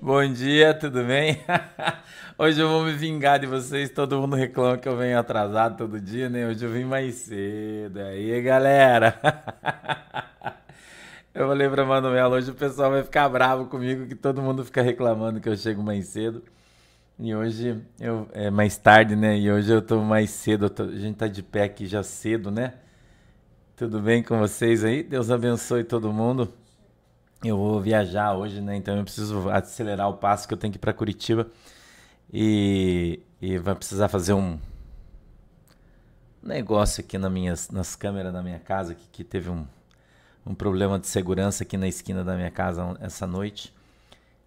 Bom dia, tudo bem? Hoje eu vou me vingar de vocês. Todo mundo reclama que eu venho atrasado todo dia, né? Hoje eu vim mais cedo. Aí, galera. Eu falei pra Manuela, hoje o pessoal vai ficar bravo comigo que todo mundo fica reclamando que eu chego mais cedo. E hoje eu é mais tarde, né? E hoje eu tô mais cedo. Tô, a gente tá de pé aqui já cedo, né? Tudo bem com vocês aí? Deus abençoe todo mundo. Eu vou viajar hoje, né? Então eu preciso acelerar o passo que eu tenho que ir para Curitiba. E, e vai precisar fazer um negócio aqui na nas câmeras da minha casa, que, que teve um, um problema de segurança aqui na esquina da minha casa essa noite.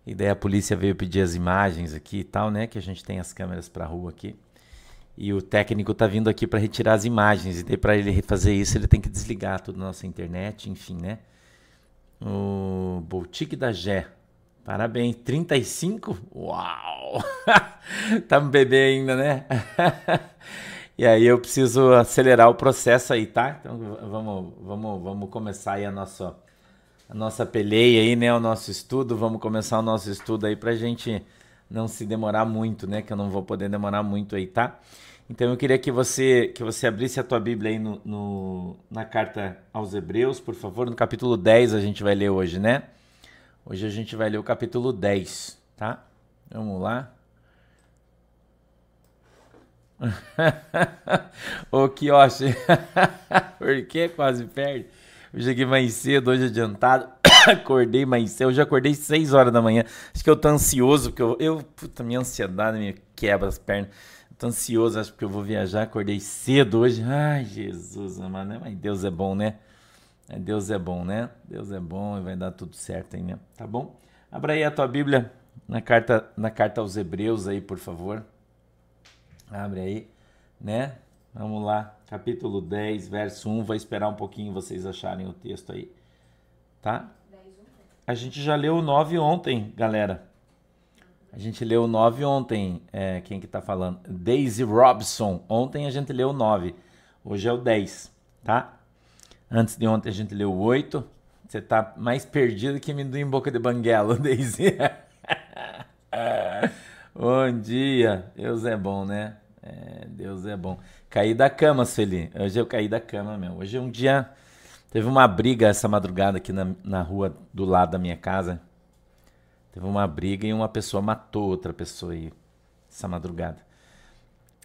E daí a polícia veio pedir as imagens aqui e tal, né? Que a gente tem as câmeras para rua aqui. E o técnico tá vindo aqui para retirar as imagens. E daí para ele fazer isso, ele tem que desligar toda a nossa internet, enfim, né? O Boutique da Gé. Parabéns, 35? Uau! tá um bebê ainda, né? e aí eu preciso acelerar o processo aí, tá? Então vamos, vamos, vamos começar aí a nossa, a nossa peleia aí, né? O nosso estudo. Vamos começar o nosso estudo aí pra gente não se demorar muito, né? Que eu não vou poder demorar muito aí, tá? Então eu queria que você que você abrisse a tua Bíblia aí no, no, na carta aos Hebreus, por favor, no capítulo 10 a gente vai ler hoje, né? Hoje a gente vai ler o capítulo 10, tá? Vamos lá. Ô Kiyoshi, por que quase perde? Eu cheguei mais cedo, hoje adiantado. acordei mais cedo, já acordei 6 horas da manhã. Acho que eu tô ansioso, porque eu, eu puta, minha ansiedade me quebra as pernas. Tô ansioso, acho que eu vou viajar. Acordei cedo hoje. Ai, Jesus, amado. Mas Deus é bom, né? É, Deus é bom, né? Deus é bom e vai dar tudo certo aí, né? Tá bom? Abra aí a tua Bíblia na carta, na carta aos Hebreus aí, por favor. Abre aí, né? Vamos lá. Capítulo 10, verso 1. Vou esperar um pouquinho vocês acharem o texto aí. Tá? A gente já leu o 9 ontem, galera. A gente leu o 9 ontem. É, quem que tá falando? Daisy Robson. Ontem a gente leu o 9. Hoje é o 10, tá? Antes de ontem a gente leu o 8. Você tá mais perdido que amendoim em boca de banguela, Daisy. bom dia. Deus é bom, né? É, Deus é bom. Caí da cama, Sueli. Hoje eu caí da cama, meu. Hoje é um dia... Teve uma briga essa madrugada aqui na, na rua do lado da minha casa. Teve uma briga e uma pessoa matou outra pessoa aí essa madrugada.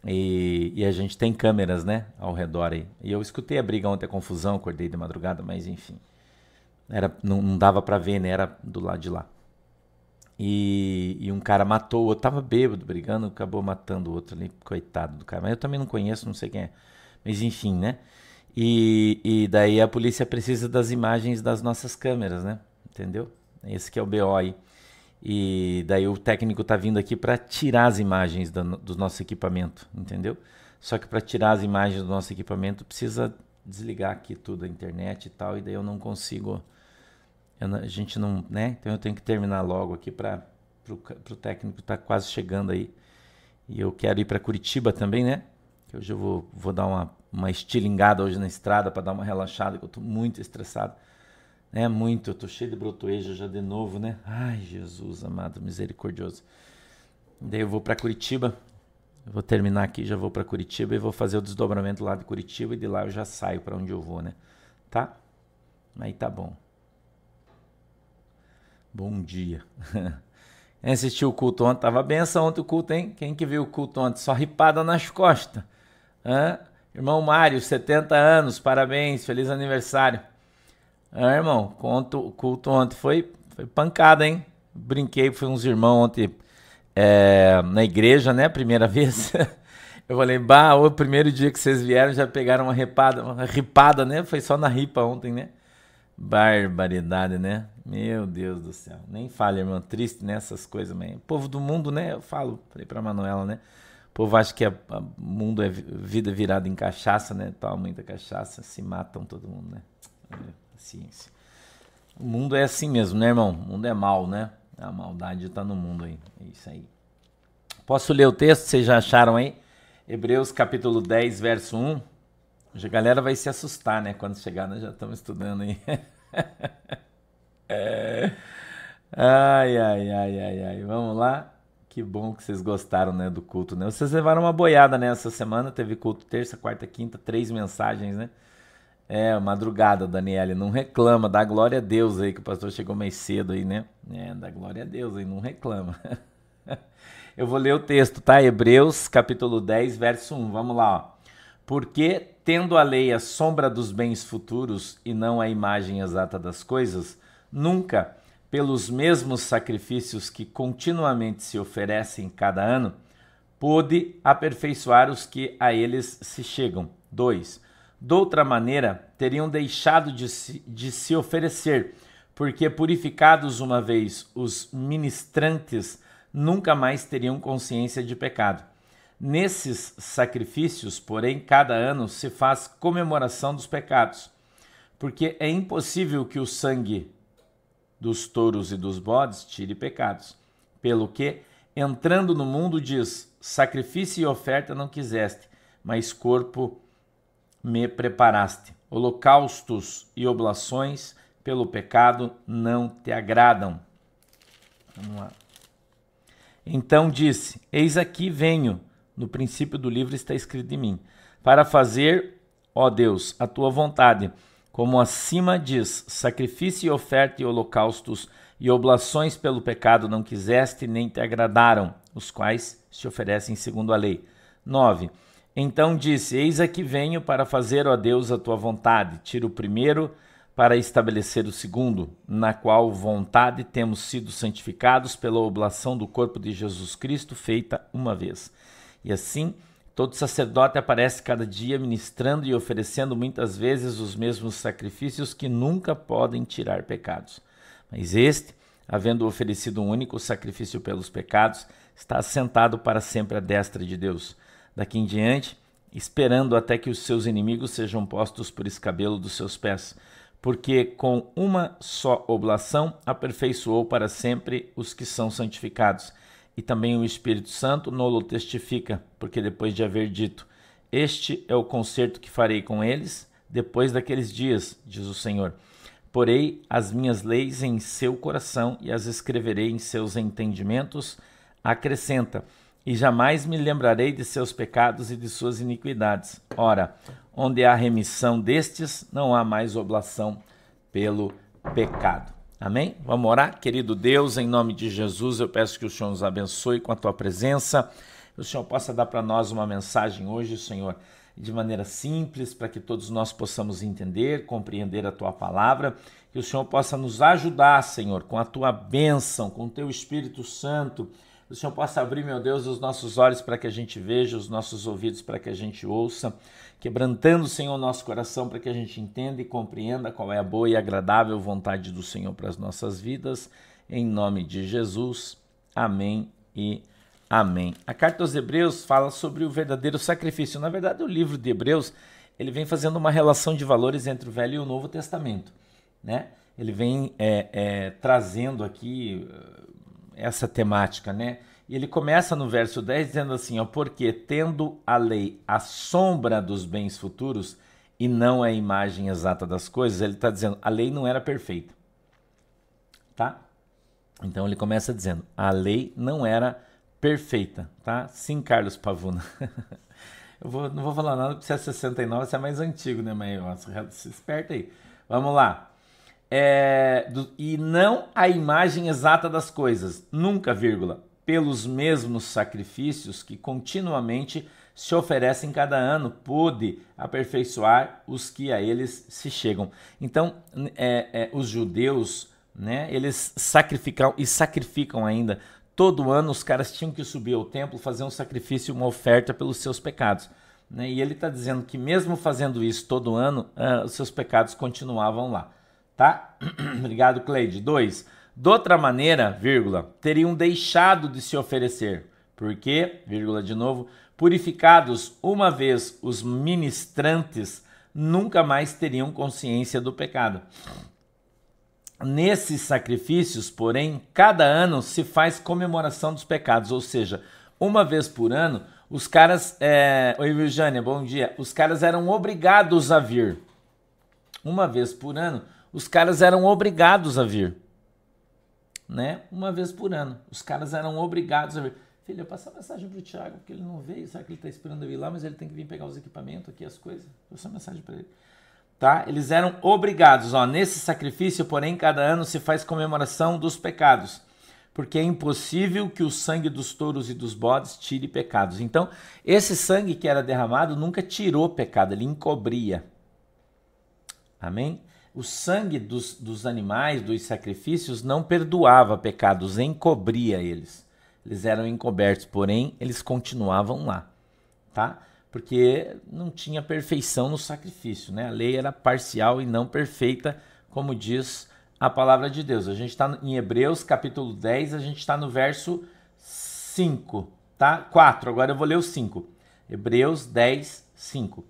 E, e, a gente tem câmeras, né, ao redor aí. E eu escutei a briga ontem, a confusão, acordei de madrugada, mas enfim. Era, não, não dava para ver, né, era do lado de lá. E, e um cara matou outro, tava bêbado, brigando, acabou matando o outro ali, coitado do cara. Mas eu também não conheço, não sei quem é. Mas enfim, né. E, e daí a polícia precisa das imagens das nossas câmeras, né, entendeu? Esse que é o BO aí. E daí o técnico está vindo aqui para tirar as imagens do, do, nosso equipamento, entendeu? Só que para tirar as imagens do nosso equipamento precisa desligar aqui tudo a internet e tal, e daí eu não consigo. Eu, a gente não, né? Então eu tenho que terminar logo aqui para o técnico tá quase chegando aí. E eu quero ir para Curitiba também, né? Que hoje eu vou, vou dar uma, uma estilingada hoje na estrada para dar uma relaxada, que eu estou muito estressado. É muito, eu tô cheio de brotoeja já de novo, né? Ai, Jesus amado, misericordioso. Daí eu vou para Curitiba. Eu vou terminar aqui, já vou para Curitiba e vou fazer o desdobramento lá de Curitiba e de lá eu já saio para onde eu vou, né? Tá? Aí tá bom. Bom dia. Quem assistiu o culto ontem? Tava benção ontem o culto, hein? Quem que viu o culto ontem? Só ripada nas costas. Hã? Irmão Mário, 70 anos, parabéns, feliz aniversário. Ah, irmão, conto, culto ontem foi, foi pancada, hein? Brinquei, fui uns irmãos ontem é, na igreja, né? Primeira vez. Eu falei, bah, o primeiro dia que vocês vieram já pegaram uma ripada, uma ripada, né? Foi só na ripa ontem, né? Barbaridade, né? Meu Deus do céu. Nem fale, irmão. Triste nessas né? coisas, mas povo do mundo, né? Eu falo, falei pra Manuela, né? O povo acha que o mundo é vida virada em cachaça, né? Toma muita cachaça, se matam todo mundo, né? Ciência. O mundo é assim mesmo, né, irmão? O mundo é mal, né? A maldade está no mundo aí. É isso aí. Posso ler o texto? Vocês já acharam aí? Hebreus capítulo 10, verso 1. a galera vai se assustar, né? Quando chegar, nós já estamos estudando aí. é... Ai, ai, ai, ai, ai. Vamos lá. Que bom que vocês gostaram, né, do culto, né? Vocês levaram uma boiada, né? Semana teve culto terça, quarta, quinta, três mensagens, né? É, madrugada, Daniele, não reclama, dá glória a Deus aí, que o pastor chegou mais cedo aí, né? É, dá glória a Deus aí, não reclama. Eu vou ler o texto, tá? Hebreus, capítulo 10, verso 1, vamos lá, ó. Porque, tendo a lei a sombra dos bens futuros e não a imagem exata das coisas, nunca, pelos mesmos sacrifícios que continuamente se oferecem cada ano, pôde aperfeiçoar os que a eles se chegam. 2 Doutra maneira, teriam deixado de se, de se oferecer, porque purificados uma vez os ministrantes nunca mais teriam consciência de pecado. Nesses sacrifícios, porém, cada ano se faz comemoração dos pecados, porque é impossível que o sangue dos touros e dos bodes tire pecados. Pelo que, entrando no mundo, diz: sacrifício e oferta não quiseste, mas corpo me preparaste. Holocaustos e oblações pelo pecado não te agradam. Vamos lá. Então disse: Eis aqui venho. No princípio do livro está escrito de mim, para fazer, ó Deus, a tua vontade. Como acima diz: sacrifício e oferta e holocaustos e oblações pelo pecado não quiseste nem te agradaram, os quais se oferecem segundo a lei. 9. Então disse: Eis aqui venho para fazer, ó Deus, a tua vontade. Tira o primeiro para estabelecer o segundo, na qual vontade temos sido santificados pela oblação do corpo de Jesus Cristo, feita uma vez. E assim, todo sacerdote aparece cada dia ministrando e oferecendo muitas vezes os mesmos sacrifícios que nunca podem tirar pecados. Mas este, havendo oferecido um único sacrifício pelos pecados, está assentado para sempre à destra de Deus daqui em diante, esperando até que os seus inimigos sejam postos por escabelo dos seus pés, porque com uma só oblação aperfeiçoou para sempre os que são santificados. E também o Espírito Santo nolo testifica, porque depois de haver dito: Este é o concerto que farei com eles depois daqueles dias, diz o Senhor. Porei as minhas leis em seu coração e as escreverei em seus entendimentos. Acrescenta: e jamais me lembrarei de seus pecados e de suas iniquidades. Ora, onde há remissão destes, não há mais oblação pelo pecado. Amém? Vamos orar? Querido Deus, em nome de Jesus, eu peço que o Senhor nos abençoe com a tua presença. Que o Senhor possa dar para nós uma mensagem hoje, Senhor, de maneira simples, para que todos nós possamos entender, compreender a tua palavra. Que o Senhor possa nos ajudar, Senhor, com a tua bênção, com o teu Espírito Santo o Senhor possa abrir, meu Deus, os nossos olhos para que a gente veja, os nossos ouvidos para que a gente ouça, quebrantando, Senhor, o nosso coração para que a gente entenda e compreenda qual é a boa e agradável vontade do Senhor para as nossas vidas. Em nome de Jesus. Amém e amém. A carta aos Hebreus fala sobre o verdadeiro sacrifício. Na verdade, o livro de Hebreus ele vem fazendo uma relação de valores entre o Velho e o Novo Testamento, né? Ele vem é, é, trazendo aqui essa temática, né? E ele começa no verso 10 dizendo assim, ó, porque tendo a lei a sombra dos bens futuros e não a imagem exata das coisas, ele está dizendo, a lei não era perfeita. Tá? Então ele começa dizendo, a lei não era perfeita, tá? Sim, Carlos Pavuna. Eu vou, não vou falar nada porque você é 69, você é mais antigo, né, mas se esperta aí. Vamos lá é, do, e não a imagem exata das coisas, nunca, vírgula, pelos mesmos sacrifícios que continuamente se oferecem cada ano, pôde aperfeiçoar os que a eles se chegam. Então, é, é, os judeus, né, eles sacrificam e sacrificam ainda. Todo ano os caras tinham que subir ao templo, fazer um sacrifício, uma oferta pelos seus pecados. Né? E ele está dizendo que mesmo fazendo isso todo ano, uh, os seus pecados continuavam lá tá? Obrigado, Cleide. Dois, de outra maneira, vírgula, teriam deixado de se oferecer, porque, vírgula de novo, purificados uma vez os ministrantes, nunca mais teriam consciência do pecado. Nesses sacrifícios, porém, cada ano se faz comemoração dos pecados, ou seja, uma vez por ano, os caras. É... Oi, Virgínia, bom dia. Os caras eram obrigados a vir. Uma vez por ano, os caras eram obrigados a vir. né? Uma vez por ano. Os caras eram obrigados a vir. Filha, passa a mensagem pro Thiago, porque ele não veio. Sabe que ele está esperando eu ir lá, mas ele tem que vir pegar os equipamentos aqui, as coisas. Passa uma mensagem para ele. Tá? Eles eram obrigados. Ó, nesse sacrifício, porém, cada ano se faz comemoração dos pecados. Porque é impossível que o sangue dos touros e dos bodes tire pecados. Então, esse sangue que era derramado nunca tirou pecado, ele encobria. Amém? O sangue dos, dos animais, dos sacrifícios, não perdoava pecados, encobria eles. Eles eram encobertos, porém, eles continuavam lá, tá? Porque não tinha perfeição no sacrifício, né? A lei era parcial e não perfeita, como diz a palavra de Deus. A gente está em Hebreus, capítulo 10, a gente está no verso 5, tá? 4, agora eu vou ler o 5. Hebreus 10, 5.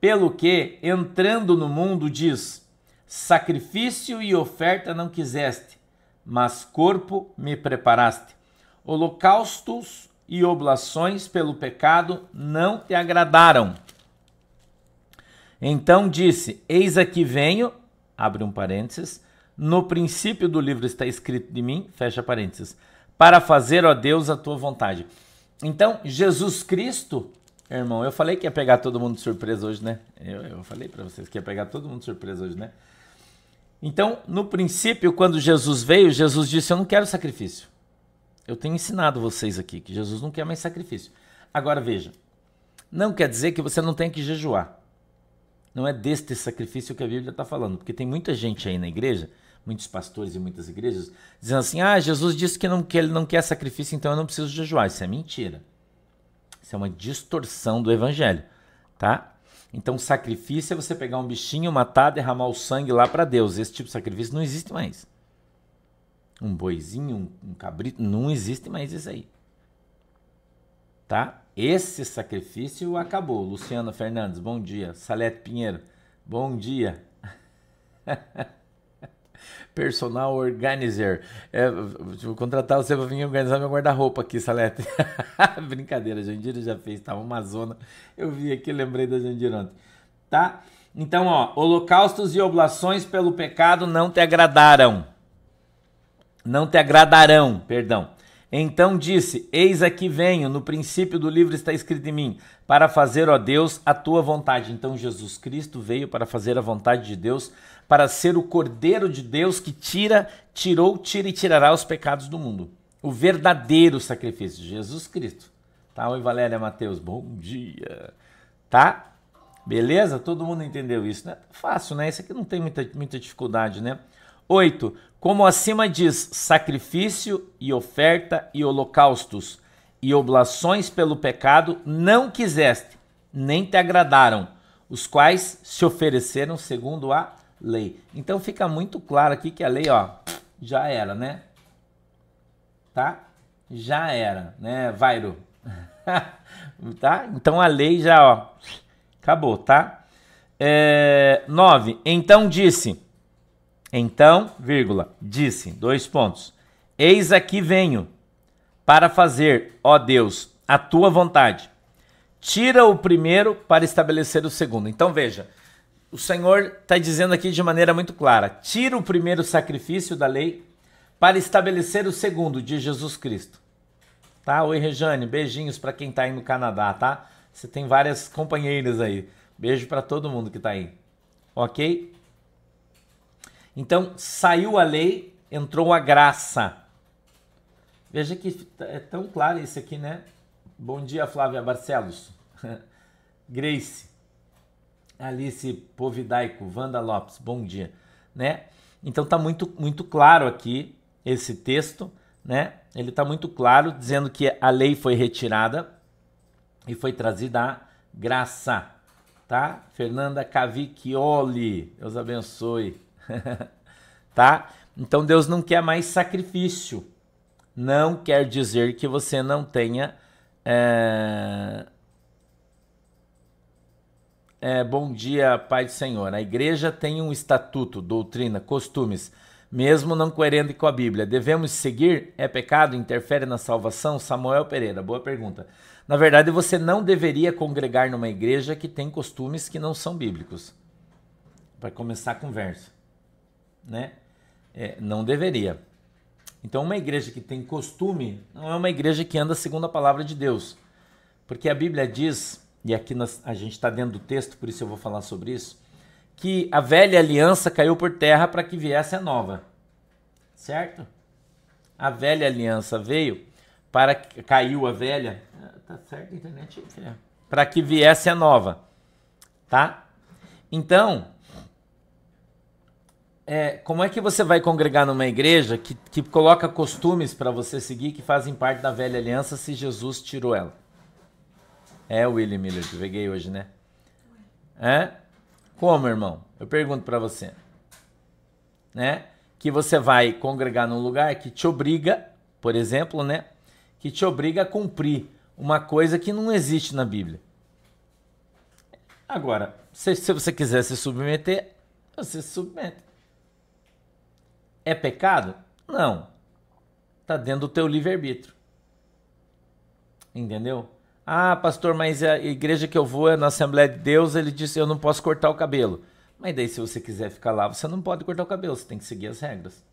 Pelo que, entrando no mundo, diz: Sacrifício e oferta não quiseste, mas corpo me preparaste. Holocaustos e oblações pelo pecado não te agradaram. Então disse: Eis aqui venho, abre um parênteses, no princípio do livro está escrito de mim, fecha parênteses, para fazer, ó Deus, a tua vontade. Então, Jesus Cristo Irmão, eu falei que ia pegar todo mundo de surpresa hoje, né? Eu, eu falei para vocês que ia pegar todo mundo de surpresa hoje, né? Então, no princípio, quando Jesus veio, Jesus disse: Eu não quero sacrifício. Eu tenho ensinado vocês aqui que Jesus não quer mais sacrifício. Agora veja, não quer dizer que você não tem que jejuar. Não é deste sacrifício que a Bíblia está falando, porque tem muita gente aí na igreja, muitos pastores e muitas igrejas, dizendo assim: Ah, Jesus disse que, não, que ele não quer sacrifício, então eu não preciso jejuar. Isso é mentira. Isso é uma distorção do evangelho, tá? Então, sacrifício é você pegar um bichinho, matar, derramar o sangue lá para Deus. Esse tipo de sacrifício não existe mais. Um boizinho, um, um cabrito, não existe mais isso aí. Tá? Esse sacrifício acabou. Luciana Fernandes, bom dia. Salete Pinheiro, bom dia. personal organizer. É, vou contratar você para vir organizar meu guarda-roupa aqui, Salete. Brincadeira, Jandira já fez, tava uma zona. Eu vi aqui, lembrei da Jandira ontem. Tá? Então, ó, holocaustos e oblações pelo pecado não te agradaram. Não te agradarão, perdão. Então disse: Eis aqui venho, no princípio do livro está escrito em mim, para fazer, ó Deus, a tua vontade. Então Jesus Cristo veio para fazer a vontade de Deus, para ser o Cordeiro de Deus que tira, tirou, tira e tirará os pecados do mundo. O verdadeiro sacrifício, Jesus Cristo. Tá? Oi, Valéria Mateus, bom dia. Tá? Beleza? Todo mundo entendeu isso, né? Fácil, né? Isso aqui não tem muita, muita dificuldade, né? 8. Como acima diz, sacrifício e oferta e holocaustos e oblações pelo pecado não quiseste, nem te agradaram, os quais se ofereceram segundo a lei. Então fica muito claro aqui que a lei, ó, já era, né? Tá? Já era, né, Vairo? tá? Então a lei já, ó, acabou, tá? É, 9. Então disse então, vírgula, disse, dois pontos. Eis aqui venho para fazer, ó Deus, a tua vontade. Tira o primeiro para estabelecer o segundo. Então veja, o Senhor está dizendo aqui de maneira muito clara: tira o primeiro sacrifício da lei para estabelecer o segundo de Jesus Cristo. Tá? Oi, Rejane, beijinhos para quem está aí no Canadá, tá? Você tem várias companheiras aí. Beijo para todo mundo que está aí. Ok? Então, saiu a lei, entrou a graça. Veja que é tão claro isso aqui, né? Bom dia, Flávia Barcelos. Grace. Alice Povidaico, Wanda Lopes, bom dia, né? Então tá muito muito claro aqui esse texto, né? Ele tá muito claro dizendo que a lei foi retirada e foi trazida a graça, tá? Fernanda Cavicchioli, Deus abençoe. tá? Então Deus não quer mais sacrifício. Não quer dizer que você não tenha. É... É, bom dia, Pai do Senhor. A igreja tem um estatuto, doutrina, costumes, mesmo não coerente com a Bíblia. Devemos seguir? É pecado? Interfere na salvação? Samuel Pereira, boa pergunta. Na verdade, você não deveria congregar numa igreja que tem costumes que não são bíblicos. Para começar a conversa né? É, não deveria. Então, uma igreja que tem costume não é uma igreja que anda segundo a palavra de Deus. Porque a Bíblia diz, e aqui nós, a gente está dentro do texto, por isso eu vou falar sobre isso, que a velha aliança caiu por terra para que viesse a nova. Certo? A velha aliança veio para que caiu a velha. Ah, tá certo, internet. Para que viesse a nova. Tá? Então, é, como é que você vai congregar numa igreja que, que coloca costumes para você seguir que fazem parte da velha aliança se Jesus tirou ela? É o William Miller que peguei hoje, né? É? Como, irmão? Eu pergunto para você. Né? Que você vai congregar num lugar que te obriga, por exemplo, né? Que te obriga a cumprir uma coisa que não existe na Bíblia. Agora, se, se você quiser se submeter, você se submete. É pecado? Não. Está dentro do teu livre-arbítrio. Entendeu? Ah, pastor, mas a igreja que eu vou é na Assembleia de Deus, ele disse eu não posso cortar o cabelo. Mas daí, se você quiser ficar lá, você não pode cortar o cabelo, você tem que seguir as regras.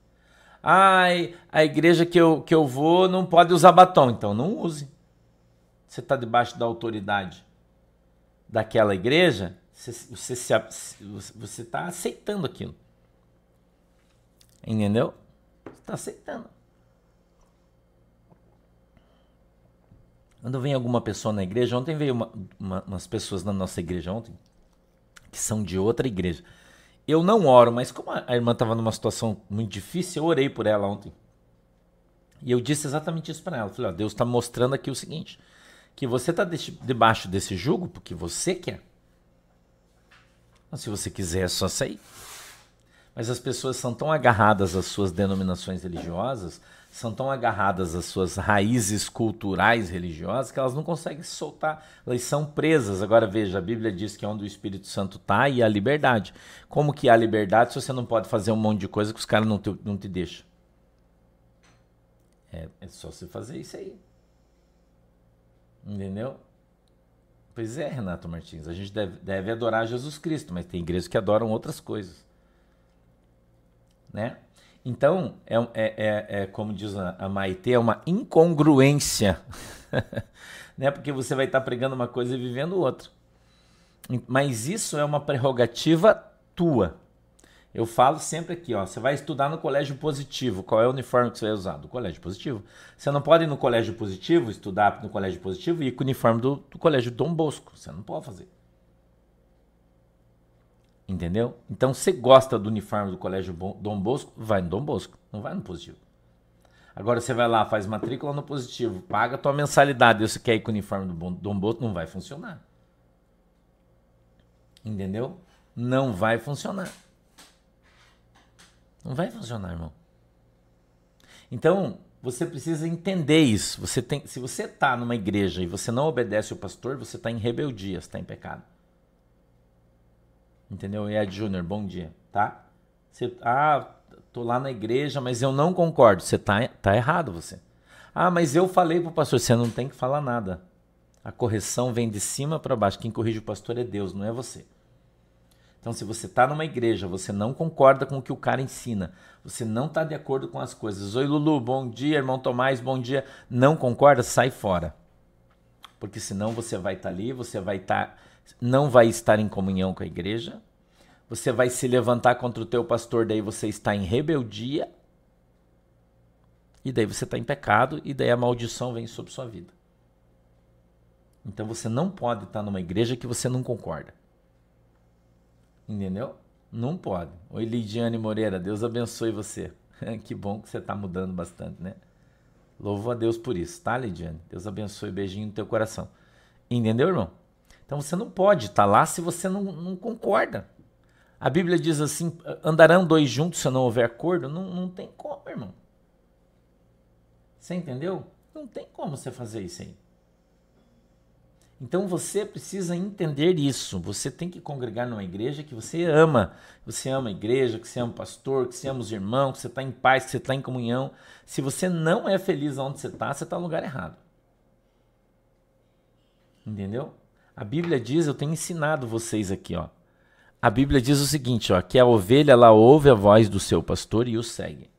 Ai, a igreja que eu, que eu vou não pode usar batom, então não use. Você está debaixo da autoridade daquela igreja, você está você, você tá aceitando aquilo. Entendeu? Está aceitando. Quando vem alguma pessoa na igreja, ontem veio uma, uma, umas pessoas na nossa igreja ontem, que são de outra igreja. Eu não oro, mas como a irmã estava numa situação muito difícil, eu orei por ela ontem. E eu disse exatamente isso para ela. falei, ó, Deus está mostrando aqui o seguinte, que você está de, debaixo desse jugo porque você quer. Mas se você quiser, é só sair. Mas as pessoas são tão agarradas às suas denominações religiosas, são tão agarradas às suas raízes culturais religiosas, que elas não conseguem se soltar. Elas são presas. Agora veja, a Bíblia diz que é onde o Espírito Santo está e a liberdade. Como que há liberdade se você não pode fazer um monte de coisa que os caras não te, não te deixam? É, é só você fazer isso aí. Entendeu? Pois é, Renato Martins. A gente deve, deve adorar Jesus Cristo, mas tem igrejas que adoram outras coisas né? Então, é, é, é, é como diz a, Maite, é uma incongruência, né? Porque você vai estar pregando uma coisa e vivendo outra. Mas isso é uma prerrogativa tua. Eu falo sempre aqui, ó, você vai estudar no colégio positivo. Qual é o uniforme que você vai usar? Do colégio positivo. Você não pode ir no colégio positivo, estudar no colégio positivo e ir com o uniforme do, do colégio Dom Bosco. Você não pode fazer. Entendeu? Então, você gosta do uniforme do Colégio Dom Bosco, vai no Dom Bosco, não vai no positivo. Agora você vai lá, faz matrícula no positivo, paga a tua mensalidade, você quer ir com o uniforme do Dom Bosco, não vai funcionar. Entendeu? Não vai funcionar. Não vai funcionar, irmão. Então, você precisa entender isso. Você tem, se você está numa igreja e você não obedece o pastor, você está em rebeldia, está em pecado. Entendeu? Ed Júnior, bom dia, tá? Você, ah, tô lá na igreja, mas eu não concordo. Você tá, tá errado, você. Ah, mas eu falei pro pastor, você não tem que falar nada. A correção vem de cima para baixo. Quem corrige o pastor é Deus, não é você. Então, se você está numa igreja, você não concorda com o que o cara ensina, você não está de acordo com as coisas. Oi, Lulu, bom dia, irmão Tomás, bom dia. Não concorda? Sai fora. Porque senão você vai estar tá ali, você vai estar tá não vai estar em comunhão com a igreja, você vai se levantar contra o teu pastor, daí você está em rebeldia, e daí você está em pecado, e daí a maldição vem sobre sua vida. Então você não pode estar numa igreja que você não concorda. Entendeu? Não pode. Oi, Lidiane Moreira, Deus abençoe você. que bom que você está mudando bastante, né? Louvo a Deus por isso, tá, Lidiane? Deus abençoe, beijinho no teu coração. Entendeu, irmão? Então você não pode estar lá se você não, não concorda. A Bíblia diz assim: andarão dois juntos se não houver acordo? Não, não tem como, irmão. Você entendeu? Não tem como você fazer isso aí. Então você precisa entender isso. Você tem que congregar numa igreja que você ama. Você ama a igreja, que você ama o pastor, que você ama os irmãos, que você está em paz, que você está em comunhão. Se você não é feliz onde você está, você está no lugar errado. Entendeu? A Bíblia diz, eu tenho ensinado vocês aqui, ó. A Bíblia diz o seguinte, ó, que a ovelha ela ouve a voz do seu pastor e o segue.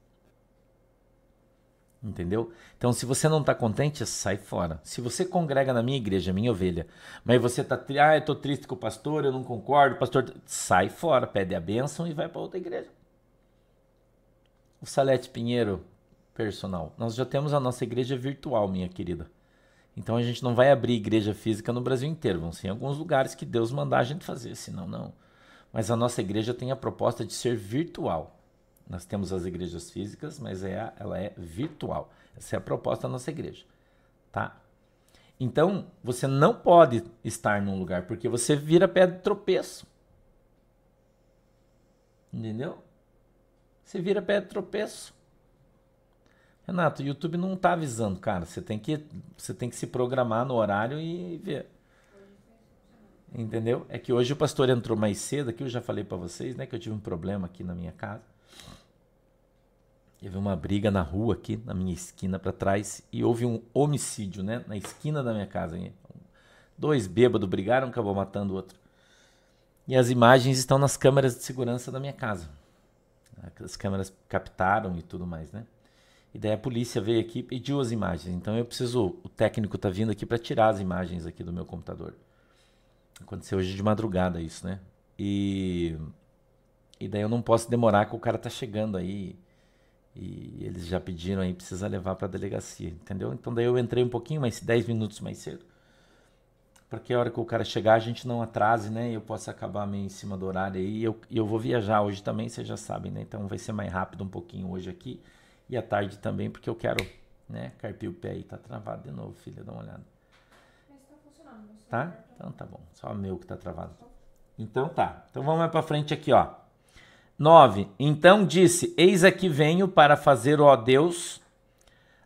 Entendeu? Então, se você não está contente, sai fora. Se você congrega na minha igreja, minha ovelha, mas você está, ah, eu estou triste com o pastor, eu não concordo, pastor, sai fora, pede a bênção e vai para outra igreja. O Salete Pinheiro, personal. Nós já temos a nossa igreja virtual, minha querida. Então a gente não vai abrir igreja física no Brasil inteiro. Vão ser em alguns lugares que Deus mandar a gente fazer, senão não. Mas a nossa igreja tem a proposta de ser virtual. Nós temos as igrejas físicas, mas é, ela é virtual. Essa é a proposta da nossa igreja. Tá? Então, você não pode estar num lugar, porque você vira pedra de tropeço. Entendeu? Você vira pedra de tropeço. Renato, o YouTube não está avisando, cara. Você tem, que, você tem que se programar no horário e ver. Entendeu? É que hoje o pastor entrou mais cedo aqui, eu já falei para vocês, né, que eu tive um problema aqui na minha casa. Teve uma briga na rua aqui, na minha esquina para trás, e houve um homicídio, né? Na esquina da minha casa. Dois bêbados brigaram, acabou matando o outro. E as imagens estão nas câmeras de segurança da minha casa. As câmeras captaram e tudo mais, né? E daí a polícia veio aqui e pediu as imagens. Então eu preciso, o técnico tá vindo aqui para tirar as imagens aqui do meu computador. Aconteceu hoje de madrugada isso, né? E e daí eu não posso demorar que o cara tá chegando aí e eles já pediram aí, precisa levar para a delegacia, entendeu? Então daí eu entrei um pouquinho, mais 10 minutos mais cedo. Porque a hora que o cara chegar, a gente não atrase, né? Eu posso acabar meio em cima do horário aí. E eu, eu vou viajar hoje também, vocês já sabem, né? Então vai ser mais rápido um pouquinho hoje aqui. E à tarde também, porque eu quero, né? Carpir o pé aí. Tá travado de novo, filha, dá uma olhada. Mas tá funcionando. Tá? Então tá bom. Só meu que tá travado. Então tá. Então vamos mais pra frente aqui, ó. 9. Então disse: Eis aqui venho para fazer, ó Deus,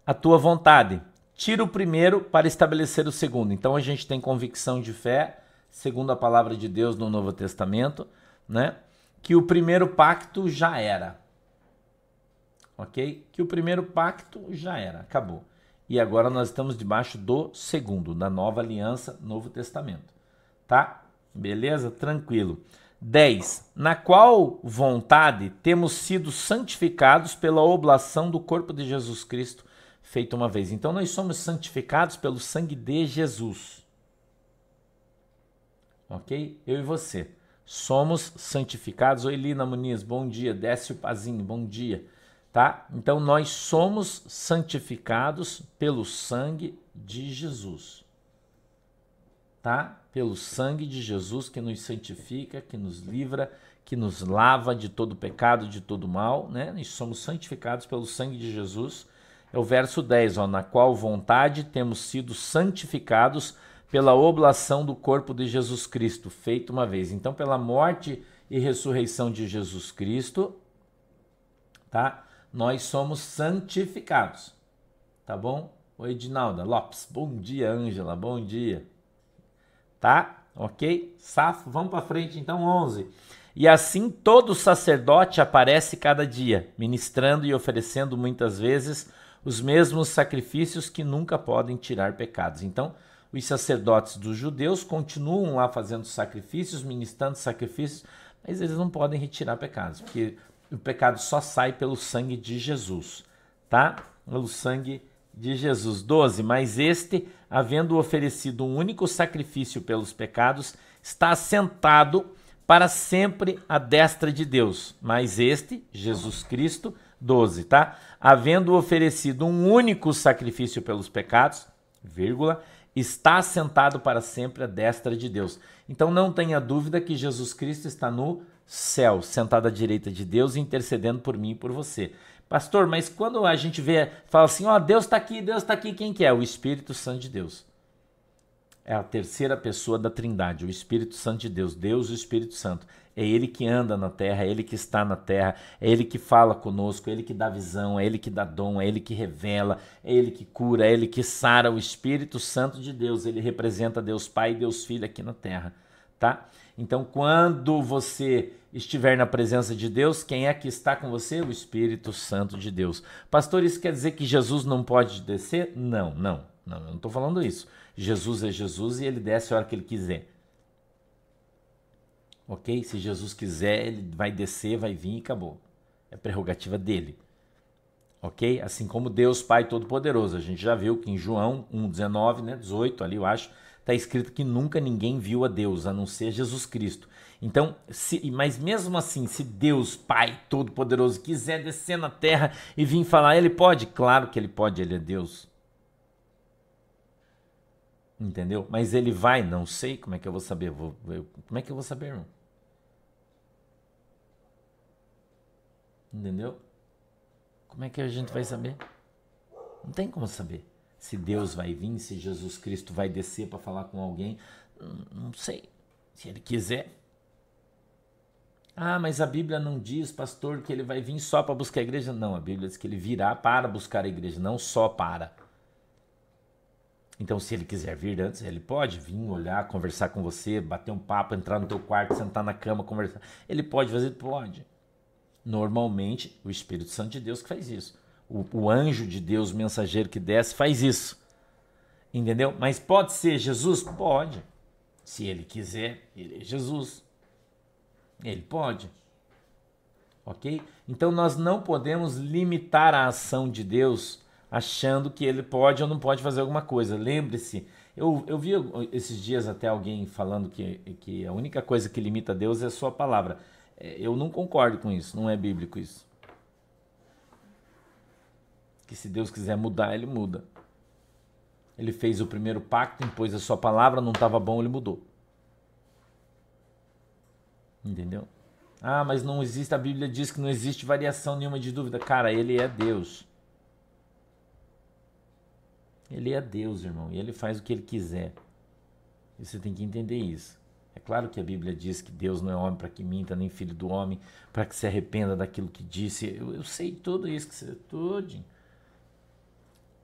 a tua vontade. Tira o primeiro para estabelecer o segundo. Então a gente tem convicção de fé, segundo a palavra de Deus no Novo Testamento, né? Que o primeiro pacto já era. Ok? Que o primeiro pacto já era, acabou. E agora nós estamos debaixo do segundo, da nova aliança, Novo Testamento. Tá? Beleza? Tranquilo. 10. Na qual vontade temos sido santificados pela oblação do corpo de Jesus Cristo, feito uma vez. Então nós somos santificados pelo sangue de Jesus. Ok? Eu e você. Somos santificados. Oi, Lina Muniz, bom dia. Décio Pazinho, bom dia. Tá? Então nós somos santificados pelo sangue de Jesus. Tá? pelo sangue de Jesus que nos santifica, que nos livra, que nos lava de todo pecado, de todo mal, né? E somos santificados pelo sangue de Jesus. É o verso 10, ó, na qual vontade temos sido santificados pela oblação do corpo de Jesus Cristo, feito uma vez. Então, pela morte e ressurreição de Jesus Cristo, tá? Nós somos santificados. Tá bom? Oi, Edinalda Lopes. Bom dia, Ângela. Bom dia tá? Ok? Safo, vamos para frente então, 11. E assim todo sacerdote aparece cada dia, ministrando e oferecendo muitas vezes os mesmos sacrifícios que nunca podem tirar pecados. Então, os sacerdotes dos judeus continuam lá fazendo sacrifícios, ministrando sacrifícios, mas eles não podem retirar pecados, porque o pecado só sai pelo sangue de Jesus, tá? Pelo sangue de Jesus. 12. Mas este, havendo oferecido um único sacrifício pelos pecados, está assentado para sempre à destra de Deus. Mas este, Jesus Cristo, 12, tá? Havendo oferecido um único sacrifício pelos pecados, vírgula, está assentado para sempre à destra de Deus. Então não tenha dúvida que Jesus Cristo está no céu, sentado à direita de Deus, intercedendo por mim e por você. Pastor, mas quando a gente vê, fala assim, ó, oh, Deus está aqui, Deus está aqui, quem que é? O Espírito Santo de Deus. É a terceira pessoa da Trindade, o Espírito Santo de Deus, Deus o Espírito Santo. É Ele que anda na terra, é Ele que está na terra, é Ele que fala conosco, é Ele que dá visão, é Ele que dá dom, é Ele que revela, é Ele que cura, é Ele que sara. O Espírito Santo de Deus, Ele representa Deus Pai e Deus Filho aqui na terra, tá? Então, quando você estiver na presença de Deus, quem é que está com você? O Espírito Santo de Deus. Pastor, isso quer dizer que Jesus não pode descer? Não, não, não, eu não estou falando isso. Jesus é Jesus e ele desce a hora que ele quiser. Ok? Se Jesus quiser, ele vai descer, vai vir e acabou. É prerrogativa dele. ok? Assim como Deus Pai Todo-Poderoso. A gente já viu que em João 1,19, né, 18 ali eu acho, está escrito que nunca ninguém viu a Deus, a não ser Jesus Cristo. Então, se, mas mesmo assim, se Deus Pai Todo-Poderoso quiser descer na terra e vir falar, ele pode? Claro que ele pode, ele é Deus. Entendeu? Mas ele vai, não sei como é que eu vou saber. Vou, eu, como é que eu vou saber, irmão? Entendeu? Como é que a gente vai saber? Não tem como saber. Se Deus vai vir, se Jesus Cristo vai descer para falar com alguém, não sei. Se ele quiser. Ah, mas a Bíblia não diz, pastor, que ele vai vir só para buscar a igreja. Não, a Bíblia diz que ele virá para buscar a igreja, não só para. Então, se ele quiser vir antes, ele pode vir olhar, conversar com você, bater um papo, entrar no teu quarto, sentar na cama, conversar. Ele pode fazer? Pode. Normalmente, o Espírito Santo de Deus que faz isso. O, o anjo de Deus, mensageiro que desce, faz isso. Entendeu? Mas pode ser Jesus? Pode. Se ele quiser, ele é Jesus. Ele pode. Ok? Então nós não podemos limitar a ação de Deus achando que ele pode ou não pode fazer alguma coisa. Lembre-se, eu, eu vi esses dias até alguém falando que, que a única coisa que limita Deus é a sua palavra. É, eu não concordo com isso, não é bíblico isso. Que se Deus quiser mudar, ele muda. Ele fez o primeiro pacto, impôs a sua palavra, não estava bom, ele mudou. Entendeu? Ah, mas não existe, a Bíblia diz que não existe variação nenhuma de dúvida. Cara, ele é Deus. Ele é Deus, irmão, e ele faz o que ele quiser. E você tem que entender isso. É claro que a Bíblia diz que Deus não é homem para que minta, nem filho do homem para que se arrependa daquilo que disse. Eu, eu sei tudo isso que você. Tudo.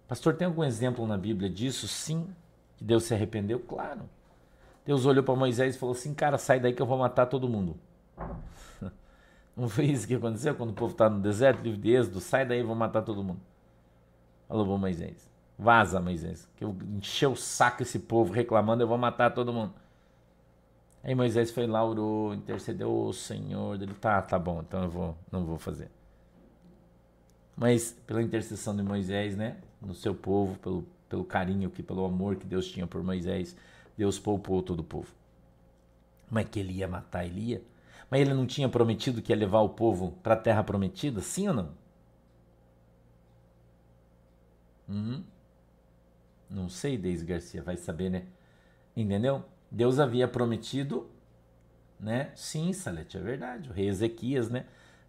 Pastor, tem algum exemplo na Bíblia disso? Sim. Que Deus se arrependeu? Claro. Deus olhou para Moisés e falou assim: Cara, sai daí que eu vou matar todo mundo. Não foi isso que aconteceu quando o povo está no deserto, livre de Êxodo? Sai daí, eu vou matar todo mundo. Falou para Moisés: Vaza, Moisés, que eu encheu o saco esse povo reclamando, eu vou matar todo mundo. Aí Moisés foi lá, orou, intercedeu, o Senhor, ele tá, tá bom, então eu vou, não vou fazer. Mas pela intercessão de Moisés, né, no seu povo, pelo, pelo carinho, que, pelo amor que Deus tinha por Moisés, Deus poupou todo o povo. Mas que ele ia matar, ele ia. Mas ele não tinha prometido que ia levar o povo para a terra prometida? Sim ou não? Hum? Não sei, Deise Garcia, vai saber, né? Entendeu? Deus havia prometido, né? Sim, Salete, é verdade. O rei Ezequias, né?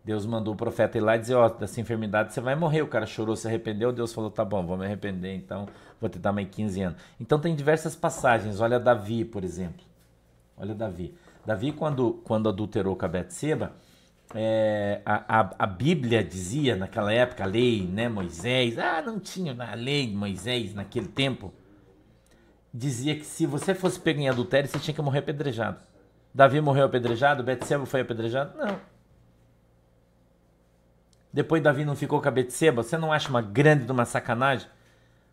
Deus mandou o profeta ir lá e dizer, ó, oh, dessa enfermidade você vai morrer. O cara chorou, se arrependeu. Deus falou, tá bom, vou me arrepender, então vou te dar mais 15 anos. Então tem diversas passagens. Olha Davi, por exemplo. Olha Davi. Davi, quando, quando adulterou com a Betseba, é, a, a, a, Bíblia dizia naquela época, a lei, né, Moisés, ah, não tinha a lei de Moisés naquele tempo, dizia que se você fosse pego em adultério, você tinha que morrer apedrejado. Davi morreu apedrejado, Betseba foi apedrejado? Não. Depois Davi não ficou com a Betseba? Você não acha uma grande de uma sacanagem?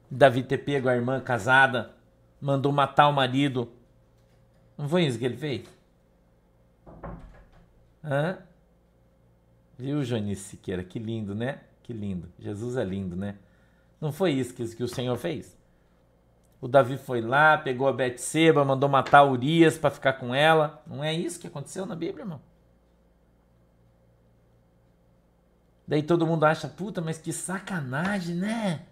Davi ter pego a irmã casada, mandou matar o marido. Não foi isso que ele fez? Hã? Viu, Janice Siqueira? Que lindo, né? Que lindo. Jesus é lindo, né? Não foi isso que, que o Senhor fez? O Davi foi lá, pegou a Betseba, mandou matar Urias para ficar com ela. Não é isso que aconteceu na Bíblia, irmão? Daí todo mundo acha, puta, mas que sacanagem, né?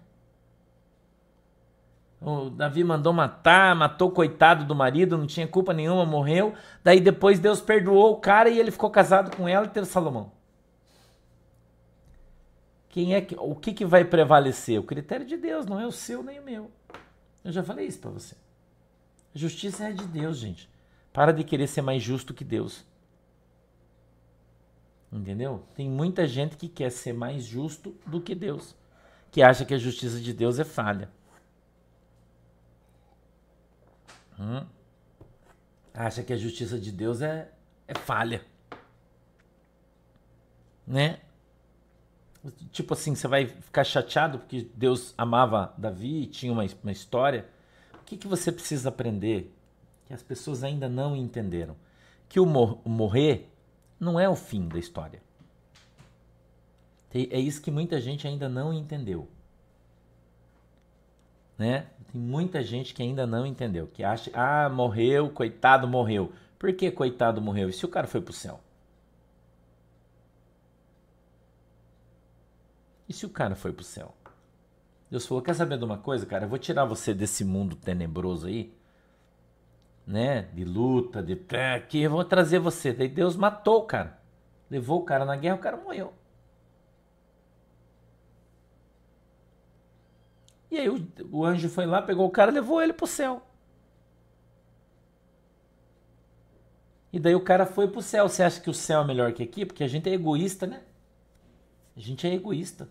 O Davi mandou matar, matou coitado do marido, não tinha culpa nenhuma, morreu. Daí depois Deus perdoou o cara e ele ficou casado com ela e teve Salomão. Quem é que, o que, que vai prevalecer? O critério de Deus, não é o seu nem o meu. Eu já falei isso para você. Justiça é de Deus, gente. Para de querer ser mais justo que Deus. Entendeu? Tem muita gente que quer ser mais justo do que Deus, que acha que a justiça de Deus é falha. Hum? Acha que a justiça de Deus é, é falha. Né? Tipo assim, você vai ficar chateado porque Deus amava Davi e tinha uma, uma história. O que, que você precisa aprender? Que as pessoas ainda não entenderam. Que o, mor o morrer não é o fim da história. É isso que muita gente ainda não entendeu. Né? Tem muita gente que ainda não entendeu, que acha, ah, morreu, coitado, morreu. Por que coitado morreu? E se o cara foi pro céu? E se o cara foi pro céu? Deus falou: Quer saber de uma coisa, cara? Eu vou tirar você desse mundo tenebroso aí, né? De luta, de. Aqui, eu vou trazer você. Daí Deus matou o cara. Levou o cara na guerra, o cara morreu. E aí o, o anjo foi lá, pegou o cara levou ele pro céu. E daí o cara foi pro céu. Você acha que o céu é melhor que aqui? Porque a gente é egoísta, né? A gente é egoísta.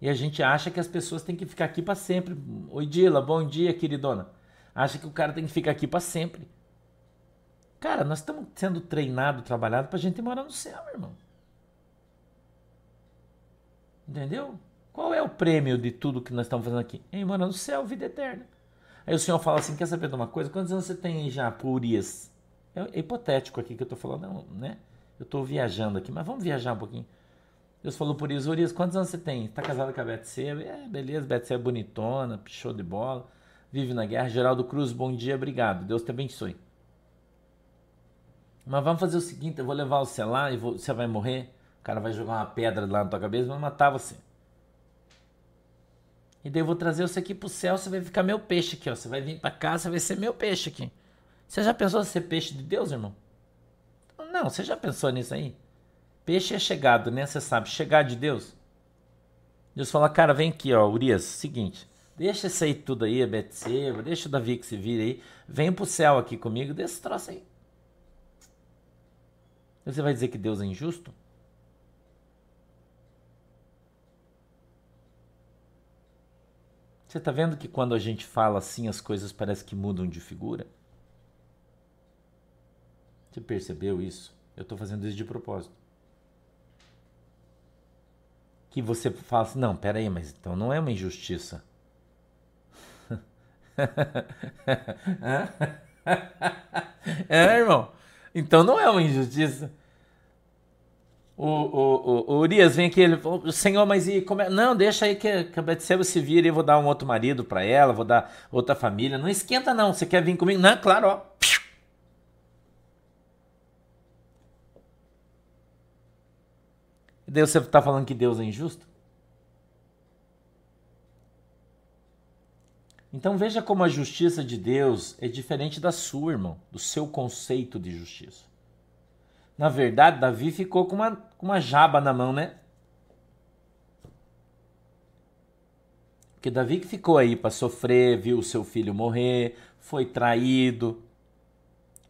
E a gente acha que as pessoas têm que ficar aqui para sempre. Oi, Dila, bom dia, queridona. Acha que o cara tem que ficar aqui para sempre. Cara, nós estamos sendo treinados, trabalhados pra gente morar no céu, irmão. Entendeu? Qual é o prêmio de tudo que nós estamos fazendo aqui? É morar no céu, vida eterna. Aí o senhor fala assim: quer saber de uma coisa? Quantos anos você tem já por Urias? É, hipotético aqui que eu estou falando, né? Eu estou viajando aqui, mas vamos viajar um pouquinho. Deus falou por isso, Urias, quantos anos você tem? Está casado com a Betseba? É, beleza, Betseba é bonitona, show de bola, vive na guerra. Geraldo Cruz, bom dia, obrigado. Deus te abençoe. Mas vamos fazer o seguinte, eu vou levar você lá e vou, você vai morrer. O cara vai jogar uma pedra lá na tua cabeça e vai matar você. E daí eu vou trazer você aqui pro céu, você vai ficar meu peixe aqui, ó. Você vai vir para cá, você vai ser meu peixe aqui. Você já pensou em ser peixe de Deus, irmão? Não, você já pensou nisso aí? Peixe é chegado, né? Você sabe, chegar de Deus. Deus fala, cara, vem aqui, ó, Urias, seguinte, deixa isso aí tudo aí, a Betseba, deixa o Davi que se vira aí, vem pro céu aqui comigo, deixa esse troço aí. Você vai dizer que Deus é injusto? Você está vendo que quando a gente fala assim, as coisas parecem que mudam de figura? Você percebeu isso? Eu estou fazendo isso de propósito que você fala assim, não, peraí, mas então não é uma injustiça. é, irmão? Então não é uma injustiça. O, o, o, o Urias vem aqui, ele falou, Senhor, mas e como é? Não, deixa aí que, que a Betseba se vira e vou dar um outro marido para ela, vou dar outra família. Não esquenta não, você quer vir comigo? Não, claro, ó. Daí você está falando que Deus é injusto? Então veja como a justiça de Deus é diferente da sua, irmão, do seu conceito de justiça. Na verdade, Davi ficou com uma, com uma jaba na mão, né? Porque Davi que ficou aí para sofrer, viu o seu filho morrer, foi traído,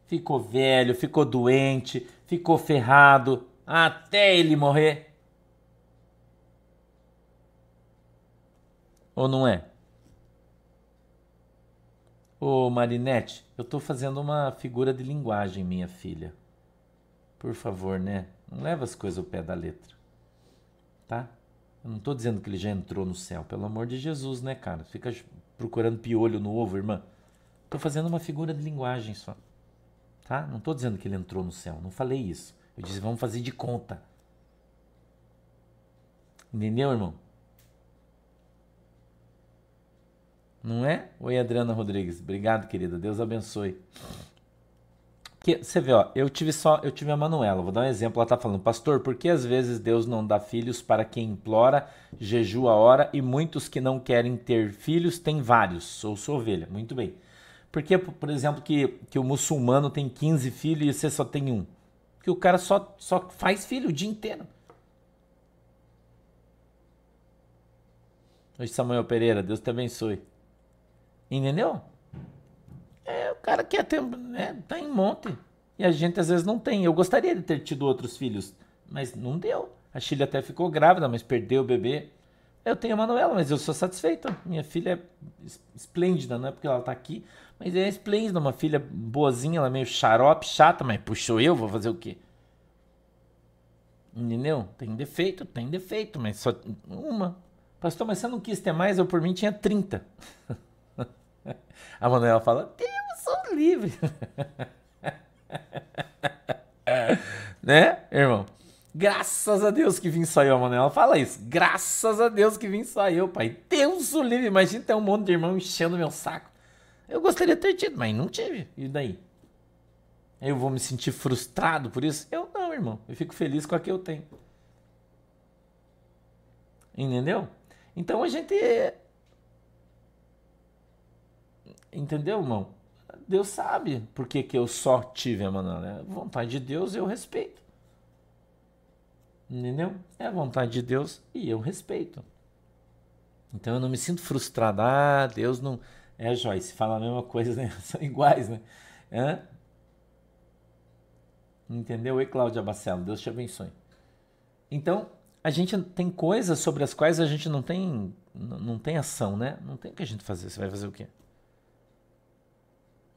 ficou velho, ficou doente, ficou ferrado até ele morrer. Ou não é? Ô Marinette, eu tô fazendo uma figura de linguagem, minha filha. Por favor, né? Não leva as coisas ao pé da letra. Tá? Eu não tô dizendo que ele já entrou no céu. Pelo amor de Jesus, né, cara? Fica procurando piolho no ovo, irmã. Tô fazendo uma figura de linguagem só. Tá? Não tô dizendo que ele entrou no céu. Não falei isso. Eu disse, vamos fazer de conta. Entendeu, irmão? Não é? Oi, Adriana Rodrigues. Obrigado, querida. Deus abençoe. Você vê, ó, eu tive só, eu tive a Manuela, vou dar um exemplo, ela tá falando, pastor, por que às vezes Deus não dá filhos para quem implora, jejua a hora, e muitos que não querem ter filhos têm vários? Sou sua ovelha, muito bem. Por que, por exemplo, que, que o muçulmano tem 15 filhos e você só tem um? Que o cara só, só faz filho o dia inteiro. Oi, Samuel Pereira, Deus te abençoe. Entendeu? É, o cara quer ter, né, tá em monte. E a gente às vezes não tem. Eu gostaria de ter tido outros filhos, mas não deu. A Chile até ficou grávida, mas perdeu o bebê. Eu tenho a Manuela, mas eu sou satisfeito. Minha filha é esplêndida, não é porque ela tá aqui, mas é esplêndida, uma filha boazinha, ela é meio xarope, chata, mas puxou eu, vou fazer o quê? Entendeu? Tem defeito, tem defeito, mas só uma. Pastor, mas você não quis ter mais? Eu por mim tinha 30. A Manuela fala: Deus, sou livre. né, irmão? Graças a Deus que vim só eu, Manuela. Fala isso. Graças a Deus que vim só eu, pai. Deus o livre. Imagina ter um monte de irmão enchendo meu saco. Eu gostaria de ter tido, mas não tive. E daí? Eu vou me sentir frustrado por isso? Eu não, irmão. Eu fico feliz com a que eu tenho. Entendeu? Então a gente. Entendeu, irmão? Deus sabe por que, que eu só tive a Manuela. É vontade de Deus, eu respeito. Entendeu? É a vontade de Deus e eu respeito. Então eu não me sinto frustrado. Ah, Deus não. É, Joyce, fala a mesma coisa, né? São iguais, né? Hã? Entendeu? E Cláudia Bacelo, Deus te abençoe. Então, a gente tem coisas sobre as quais a gente não tem não tem ação, né? Não tem o que a gente fazer. Você vai fazer o quê?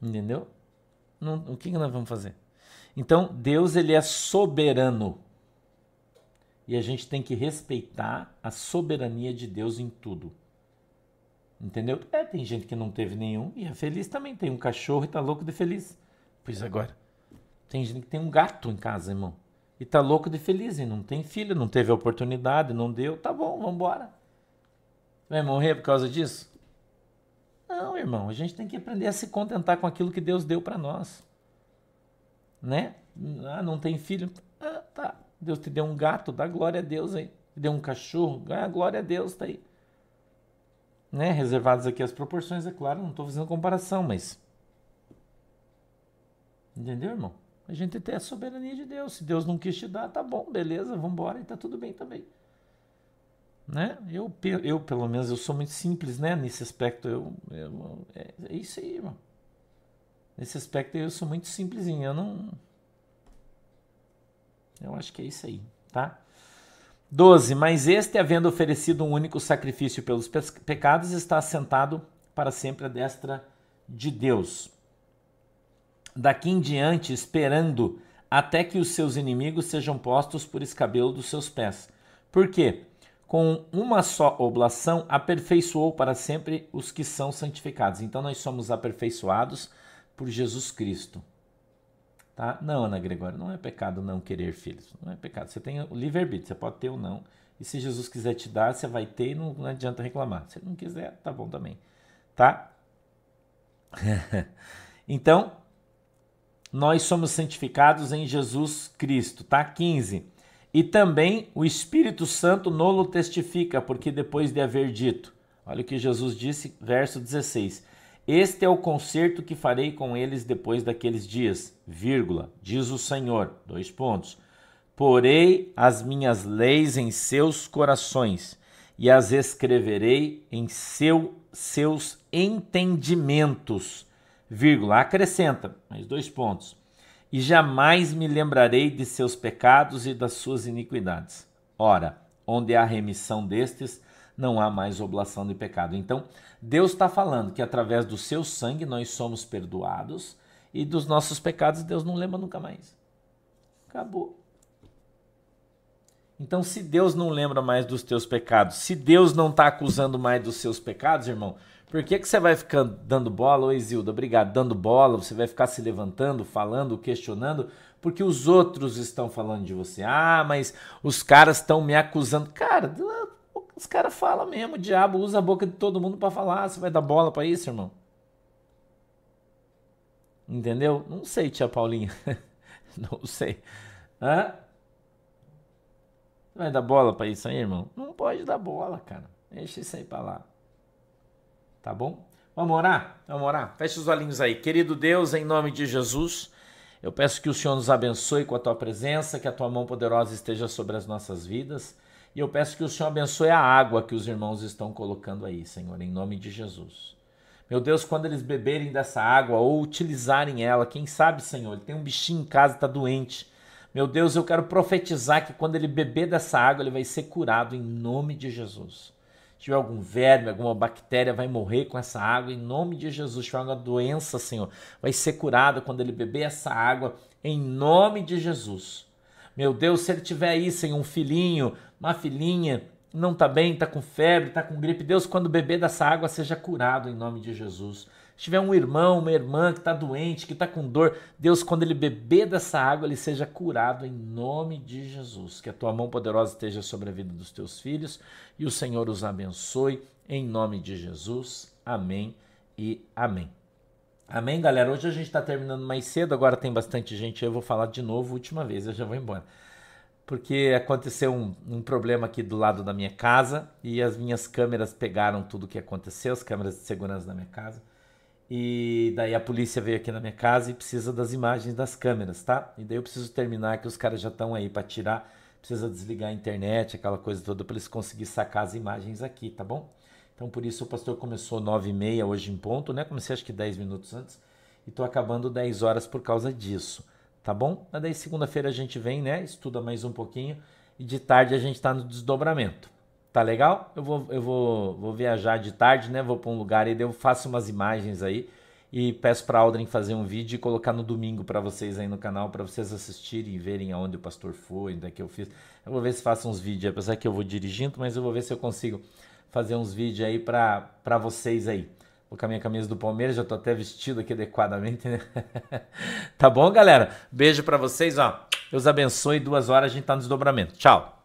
Entendeu? Não, o que, que nós vamos fazer? Então, Deus ele é soberano. E a gente tem que respeitar a soberania de Deus em tudo. Entendeu? É, tem gente que não teve nenhum e é feliz também. Tem um cachorro e tá louco de feliz. Pois agora. Tem gente que tem um gato em casa, irmão. E tá louco de feliz e não tem filho, não teve oportunidade, não deu. Tá bom, vamos embora. Vai morrer por causa disso? Não, irmão, a gente tem que aprender a se contentar com aquilo que Deus deu para nós. Né? Ah, não tem filho? Ah, tá. Deus te deu um gato, dá glória a Deus aí. Te deu um cachorro, ah, glória a Deus, tá aí né, reservadas aqui as proporções, é claro, não estou fazendo comparação, mas. Entendeu, irmão? A gente tem a soberania de Deus. Se Deus não quis te dar, tá bom, beleza, vamos embora e tá tudo bem também. Né? Eu, eu, pelo menos, eu sou muito simples, né? Nesse aspecto, eu, eu é, é, isso aí, irmão. Nesse aspecto, eu sou muito simplesinho. Eu não. Eu acho que é isso aí, tá? 12. Mas este, havendo oferecido um único sacrifício pelos pecados, está assentado para sempre à destra de Deus. Daqui em diante, esperando até que os seus inimigos sejam postos por escabelo dos seus pés. Por quê? Com uma só oblação, aperfeiçoou para sempre os que são santificados. Então, nós somos aperfeiçoados por Jesus Cristo. Tá? Não, Ana Gregória, não é pecado não querer filhos. Não é pecado. Você tem o livre-arbítrio, você pode ter ou não. E se Jesus quiser te dar, você vai ter e não, não adianta reclamar. Se não quiser, tá bom também. Tá? então, nós somos santificados em Jesus Cristo, tá? 15. E também o Espírito Santo nolo testifica, porque depois de haver dito, olha o que Jesus disse, verso 16: este é o concerto que farei com eles depois daqueles dias, vírgula, diz o Senhor, dois pontos. Porei as minhas leis em seus corações e as escreverei em seu, seus entendimentos, vírgula, acrescenta, mais dois pontos. E jamais me lembrarei de seus pecados e das suas iniquidades. Ora, onde há remissão destes, não há mais oblação de pecado. Então, Deus está falando que através do seu sangue nós somos perdoados e dos nossos pecados Deus não lembra nunca mais. Acabou. Então, se Deus não lembra mais dos teus pecados, se Deus não está acusando mais dos seus pecados, irmão, por que, que você vai ficar dando bola? Ô Isilda, obrigado, dando bola, você vai ficar se levantando, falando, questionando, porque os outros estão falando de você. Ah, mas os caras estão me acusando. Cara, os caras falam mesmo, o diabo usa a boca de todo mundo para falar. Você vai dar bola para isso, irmão? Entendeu? Não sei, tia Paulinha. Não sei. Hã? Vai dar bola para isso aí, irmão? Não pode dar bola, cara. Deixa isso aí para lá. Tá bom? Vamos orar? Vamos orar? Feche os olhinhos aí. Querido Deus, em nome de Jesus, eu peço que o Senhor nos abençoe com a tua presença, que a tua mão poderosa esteja sobre as nossas vidas. E eu peço que o Senhor abençoe a água que os irmãos estão colocando aí, Senhor, em nome de Jesus. Meu Deus, quando eles beberem dessa água ou utilizarem ela, quem sabe, Senhor, ele tem um bichinho em casa, está doente. Meu Deus, eu quero profetizar que quando ele beber dessa água, ele vai ser curado em nome de Jesus. Tiver algum verme, alguma bactéria, vai morrer com essa água em nome de Jesus. Se tiver alguma doença, Senhor, vai ser curado quando ele beber essa água em nome de Jesus. Meu Deus, se ele tiver aí, Senhor, um filhinho, uma filhinha, não está bem, está com febre, está com gripe, Deus, quando beber dessa água, seja curado em nome de Jesus. Se tiver um irmão, uma irmã que está doente, que está com dor, Deus, quando ele beber dessa água, ele seja curado em nome de Jesus. Que a tua mão poderosa esteja sobre a vida dos teus filhos e o Senhor os abençoe em nome de Jesus. Amém e amém. Amém, galera? Hoje a gente está terminando mais cedo, agora tem bastante gente. Eu vou falar de novo, última vez, eu já vou embora porque aconteceu um, um, problema aqui do lado da minha casa e as minhas câmeras pegaram tudo o que aconteceu, as câmeras de segurança da minha casa. E daí a polícia veio aqui na minha casa e precisa das imagens das câmeras, tá? E daí eu preciso terminar que os caras já estão aí para tirar, precisa desligar a internet, aquela coisa toda para eles conseguirem sacar as imagens aqui, tá bom? Então por isso o pastor começou 9 e meia hoje em ponto, né? Comecei acho que 10 minutos antes e tô acabando 10 horas por causa disso tá bom? Mas daí segunda-feira a gente vem, né? Estuda mais um pouquinho e de tarde a gente está no desdobramento. Tá legal? Eu vou, eu vou, vou viajar de tarde, né? Vou para um lugar e eu faço umas imagens aí e peço para Aldrin fazer um vídeo e colocar no domingo para vocês aí no canal para vocês assistirem e verem aonde o pastor foi, onde é que eu fiz. Eu vou ver se faço uns vídeos, apesar que eu vou dirigindo, mas eu vou ver se eu consigo fazer uns vídeos aí para vocês aí. Vou com a minha camisa do Palmeiras, já tô até vestido aqui adequadamente, né? tá bom, galera? Beijo para vocês, ó. Deus abençoe. Duas horas a gente tá no desdobramento. Tchau.